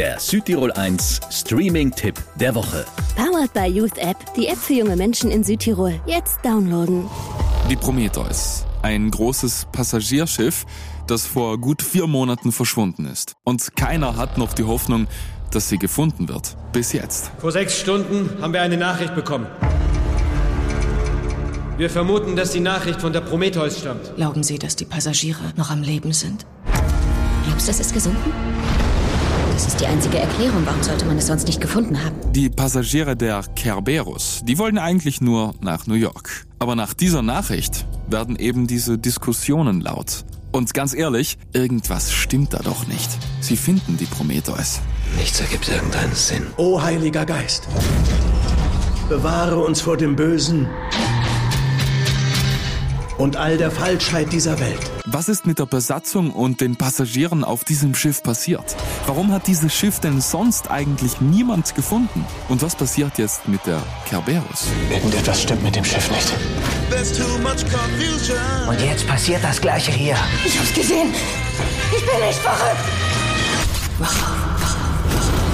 Der Südtirol 1 Streaming-Tipp der Woche. Powered by Youth App, die App für junge Menschen in Südtirol. Jetzt downloaden. Die Prometheus. Ein großes Passagierschiff, das vor gut vier Monaten verschwunden ist. Und keiner hat noch die Hoffnung, dass sie gefunden wird. Bis jetzt. Vor sechs Stunden haben wir eine Nachricht bekommen. Wir vermuten, dass die Nachricht von der Prometheus stammt. Glauben Sie, dass die Passagiere noch am Leben sind? Glaubst du, es ist gesunken? Das ist die einzige Erklärung. Warum sollte man es sonst nicht gefunden haben? Die Passagiere der Kerberos, die wollen eigentlich nur nach New York. Aber nach dieser Nachricht werden eben diese Diskussionen laut. Und ganz ehrlich, irgendwas stimmt da doch nicht. Sie finden die Prometheus. Nichts ergibt irgendeinen Sinn. O Heiliger Geist, bewahre uns vor dem Bösen und all der Falschheit dieser Welt. Was ist mit der Besatzung und den Passagieren auf diesem Schiff passiert? Warum hat dieses Schiff denn sonst eigentlich niemand gefunden? Und was passiert jetzt mit der Kerberos? Irgendetwas stimmt mit dem Schiff nicht. Und jetzt passiert das gleiche hier. Ich hab's gesehen. Ich bin nicht verrückt.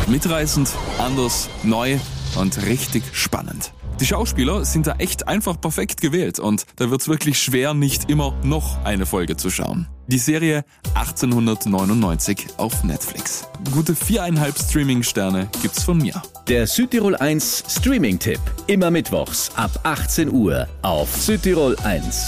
Mitreißend, anders, neu und richtig spannend. Die Schauspieler sind da echt einfach perfekt gewählt und da wird's wirklich schwer, nicht immer noch eine Folge zu schauen. Die Serie 1899 auf Netflix. Gute viereinhalb Streaming-Sterne gibt's von mir. Der Südtirol 1 Streaming-Tipp. Immer mittwochs ab 18 Uhr auf Südtirol 1.